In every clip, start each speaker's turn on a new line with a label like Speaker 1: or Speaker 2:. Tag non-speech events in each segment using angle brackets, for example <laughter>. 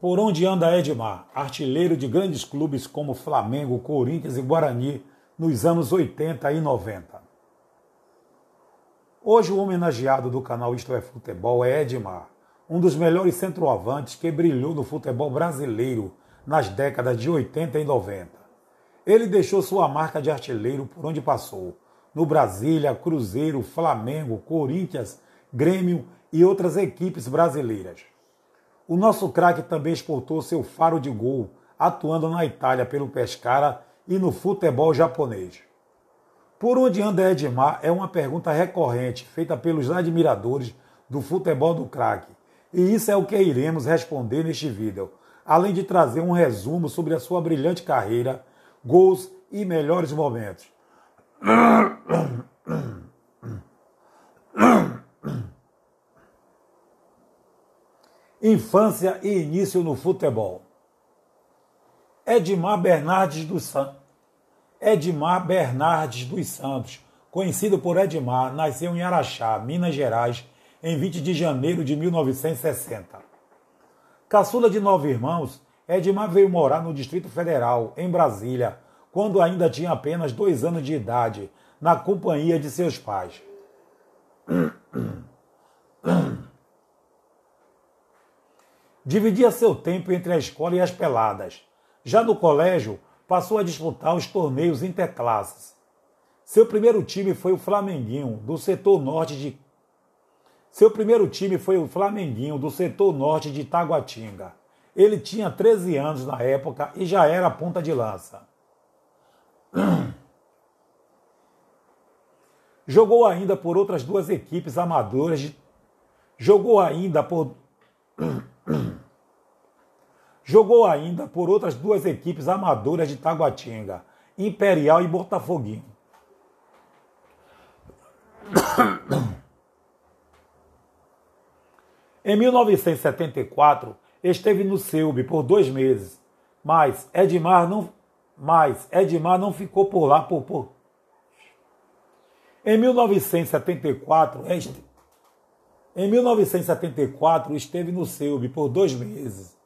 Speaker 1: Por onde anda Edmar, artilheiro de grandes clubes como Flamengo, Corinthians e Guarani nos anos 80 e 90. Hoje o homenageado do canal Isto é Futebol é Edmar, um dos melhores centroavantes que brilhou no futebol brasileiro nas décadas de 80 e 90. Ele deixou sua marca de artilheiro por onde passou, no Brasília, Cruzeiro, Flamengo, Corinthians, Grêmio e outras equipes brasileiras. O nosso craque também exportou seu faro de gol, atuando na Itália pelo Pescara e no futebol japonês. Por onde anda Edmar é uma pergunta recorrente feita pelos admiradores do futebol do craque. E isso é o que iremos responder neste vídeo, além de trazer um resumo sobre a sua brilhante carreira, gols e melhores momentos. <clears throat> <clears throat> <clears throat> Infância e início no futebol. Edmar Bernardes dos Santos. Edmar Bernardes dos Santos, conhecido por Edmar, nasceu em Araxá, Minas Gerais, em 20 de janeiro de 1960. Caçula de nove irmãos, Edmar veio morar no Distrito Federal, em Brasília, quando ainda tinha apenas dois anos de idade, na companhia de seus pais. Dividia seu tempo entre a escola e as peladas. Já no colégio, passou a disputar os torneios interclasses. Seu primeiro time foi o Flamenguinho, do setor norte de Seu primeiro time foi o Flamenguinho, do setor norte de Taguatinga. Ele tinha 13 anos na época e já era ponta de lança. <clears throat> Jogou ainda por outras duas equipes amadoras. De... Jogou ainda por <clears throat> Jogou ainda por outras duas equipes amadoras de Taguatinga, Imperial e Botafoguinho. Em 1974, esteve no Selby por dois meses, mas Edmar não, mas Edmar não ficou por lá por, por... Em 1974, este... em 1974 esteve no Selby por dois meses,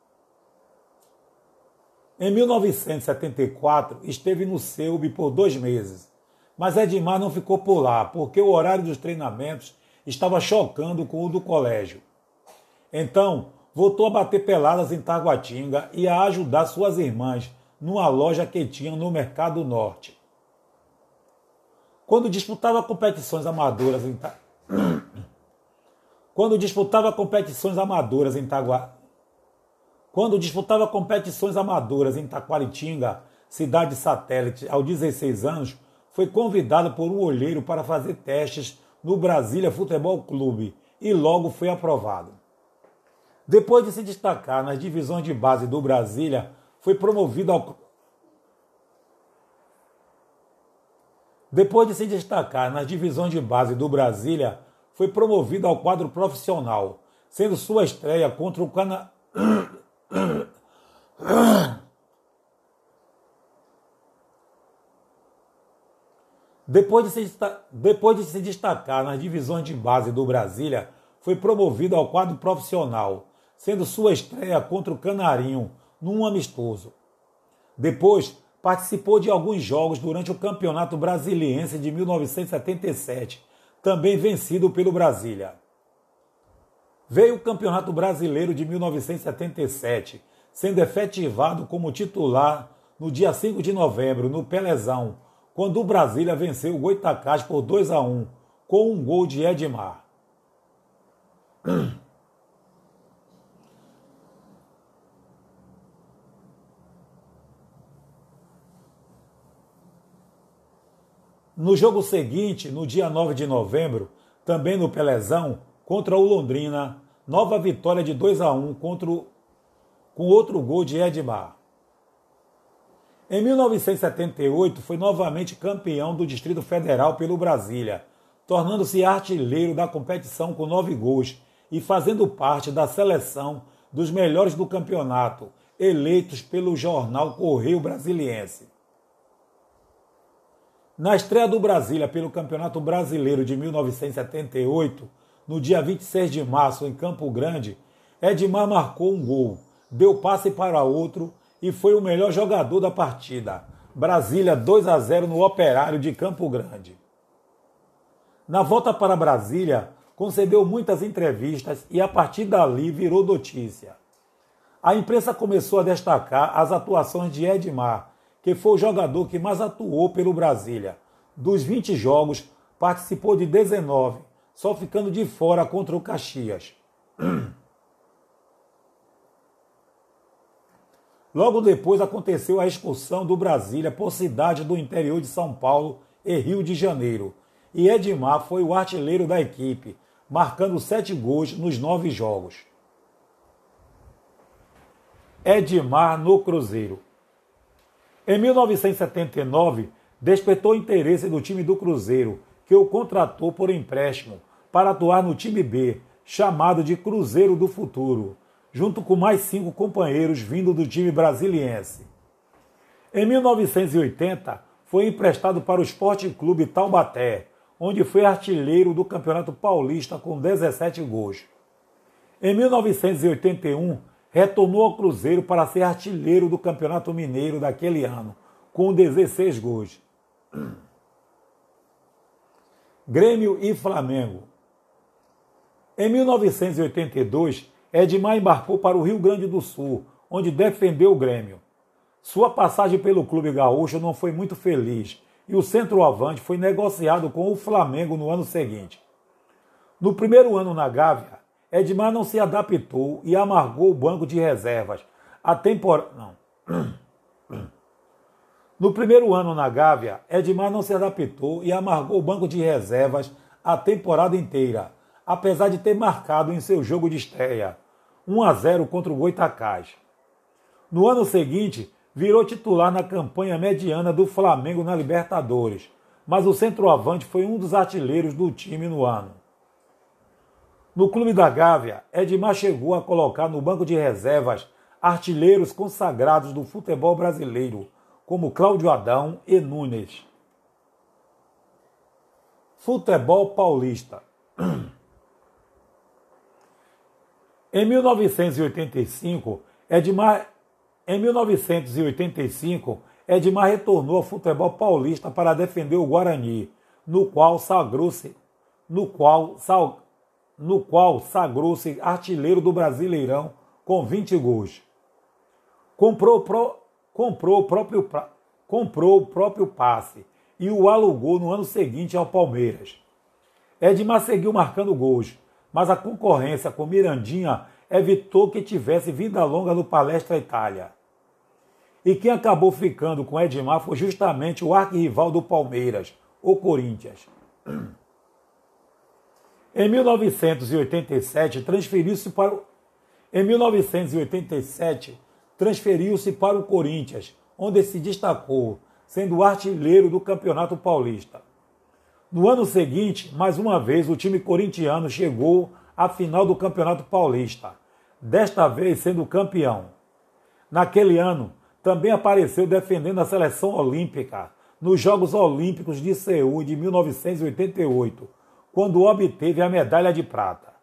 Speaker 1: em 1974, esteve no Selby por dois meses, mas Edmar não ficou por lá, porque o horário dos treinamentos estava chocando com o do colégio. Então, voltou a bater peladas em Taguatinga e a ajudar suas irmãs numa loja que tinha no Mercado Norte. Quando disputava competições amadoras em. <coughs> Quando disputava competições amadoras em Taguatinga, quando disputava competições amadoras em Taquaritinga, cidade satélite, aos 16 anos, foi convidado por um olheiro para fazer testes no Brasília Futebol Clube e logo foi aprovado. Depois de se destacar nas divisões de base do Brasília, foi promovido ao Depois de se destacar nas divisões de base do Brasília, foi promovido ao quadro profissional, sendo sua estreia contra o Cana <clears throat> depois de, se, depois de se destacar nas divisões de base do Brasília, foi promovido ao quadro profissional, sendo sua estreia contra o Canarinho num amistoso. Depois, participou de alguns jogos durante o Campeonato Brasiliense de 1977, também vencido pelo Brasília. Veio o Campeonato Brasileiro de 1977, sendo efetivado como titular no dia 5 de novembro, no Pelezão, quando o Brasília venceu o Goitacás por 2 a 1, com um gol de Edmar. No jogo seguinte, no dia 9 de novembro, também no Pelezão, contra o Londrina, nova vitória de 2 a 1 contra o, com outro gol de Edmar. Em 1978 foi novamente campeão do Distrito Federal pelo Brasília, tornando-se artilheiro da competição com nove gols e fazendo parte da seleção dos melhores do campeonato, eleitos pelo jornal Correio Brasiliense. Na estreia do Brasília pelo Campeonato Brasileiro de 1978, no dia 26 de março, em Campo Grande, Edmar marcou um gol, deu passe para outro e foi o melhor jogador da partida. Brasília 2 a 0 no Operário de Campo Grande. Na volta para Brasília, concedeu muitas entrevistas e a partir dali virou notícia. A imprensa começou a destacar as atuações de Edmar, que foi o jogador que mais atuou pelo Brasília. Dos 20 jogos, participou de 19, só ficando de fora contra o Caxias. Logo depois aconteceu a expulsão do Brasília por cidade do interior de São Paulo e Rio de Janeiro. E Edmar foi o artilheiro da equipe, marcando sete gols nos nove jogos. Edmar no Cruzeiro. Em 1979, despertou interesse do time do Cruzeiro, que o contratou por empréstimo para atuar no time B, chamado de Cruzeiro do Futuro junto com mais cinco companheiros vindo do time brasiliense. Em 1980, foi emprestado para o Esporte Clube Taubaté, onde foi artilheiro do Campeonato Paulista com 17 gols. Em 1981, retornou ao Cruzeiro para ser artilheiro do Campeonato Mineiro daquele ano, com 16 gols. Grêmio e Flamengo. Em 1982, Edmar embarcou para o Rio Grande do Sul, onde defendeu o Grêmio. Sua passagem pelo clube gaúcho não foi muito feliz e o centroavante foi negociado com o Flamengo no ano seguinte. No primeiro ano na Gávea, Edmar não se adaptou e amargou o banco de reservas. A temporada. Não. <clears throat> No primeiro ano na Gávea, Edmar não se adaptou e amargou o banco de reservas a temporada inteira, apesar de ter marcado em seu jogo de estreia. 1 a 0 contra o Goitacás. No ano seguinte, virou titular na campanha mediana do Flamengo na Libertadores, mas o centroavante foi um dos artilheiros do time no ano. No clube da Gávea, Edmar chegou a colocar no banco de reservas artilheiros consagrados do futebol brasileiro, como Cláudio Adão e Nunes. Futebol paulista. <clears throat> Em 1985, Edmar, em 1985, Edmar retornou ao futebol paulista para defender o Guarani, no qual sagrou-se, no qual, sal, no qual sagrou-se artilheiro do Brasileirão com 20 gols. Comprou, pro, comprou, o próprio, comprou o próprio passe e o alugou no ano seguinte ao Palmeiras. Edmar seguiu marcando gols, mas a concorrência com Mirandinha evitou que tivesse vida longa no Palestra Itália. E quem acabou ficando com Edmar foi justamente o arquirrival do Palmeiras, o Corinthians. <clears throat> Em 1987, transferiu-se para o... Em 1987, transferiu-se para o Corinthians, onde se destacou, sendo artilheiro do Campeonato Paulista. No ano seguinte, mais uma vez, o time corintiano chegou à final do Campeonato Paulista, desta vez sendo campeão. Naquele ano, também apareceu defendendo a seleção olímpica nos Jogos Olímpicos de Seul de 1988, quando obteve a medalha de prata.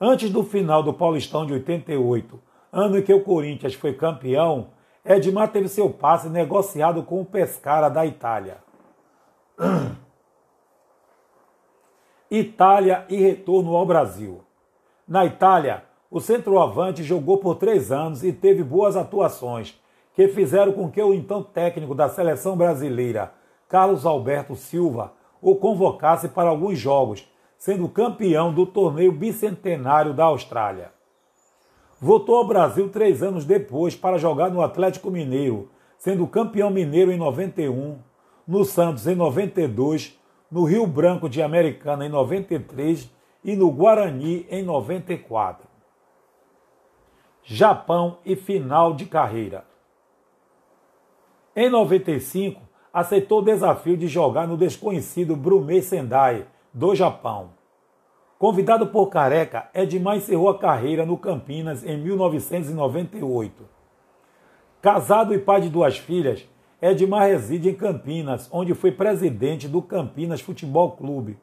Speaker 1: Antes do final do Paulistão de 88, ano em que o Corinthians foi campeão, Edmar teve seu passe negociado com o Pescara da Itália. <clears throat> Itália e retorno ao Brasil. Na Itália, o centroavante jogou por três anos e teve boas atuações, que fizeram com que o então técnico da seleção brasileira, Carlos Alberto Silva, o convocasse para alguns jogos, sendo campeão do torneio bicentenário da Austrália. Voltou ao Brasil três anos depois para jogar no Atlético Mineiro, sendo campeão mineiro em 91, no Santos em 92 no Rio Branco de Americana em 93 e no Guarani em 94. Japão e final de carreira. Em 95, aceitou o desafio de jogar no desconhecido Brumei Sendai, do Japão. Convidado por Careca, Edmar encerrou a carreira no Campinas em 1998. Casado e pai de duas filhas, Edmar reside em Campinas, onde foi presidente do Campinas Futebol Clube.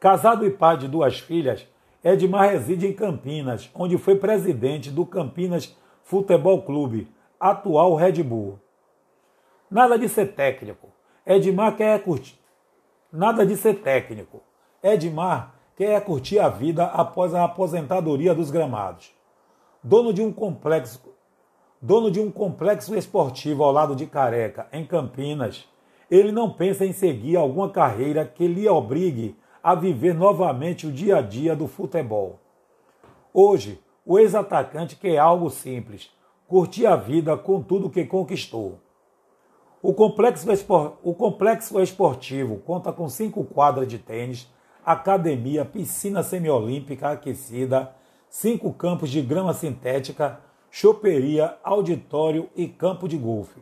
Speaker 1: Casado e pai de duas filhas, Edmar reside em Campinas, onde foi presidente do Campinas Futebol Clube, atual Red Bull. Nada de ser técnico. Edmar quer curtir. Nada de ser técnico. Edmar quer curtir a vida após a aposentadoria dos gramados. Dono de um complexo, dono de um complexo esportivo ao lado de Careca, em Campinas, ele não pensa em seguir alguma carreira que lhe obrigue a viver novamente o dia a dia do futebol. Hoje, o ex-atacante quer algo simples, curtir a vida com tudo que conquistou. O complexo, o complexo esportivo conta com cinco quadras de tênis, academia, piscina semiolímpica aquecida, cinco campos de grama sintética, choperia, auditório e campo de golfe.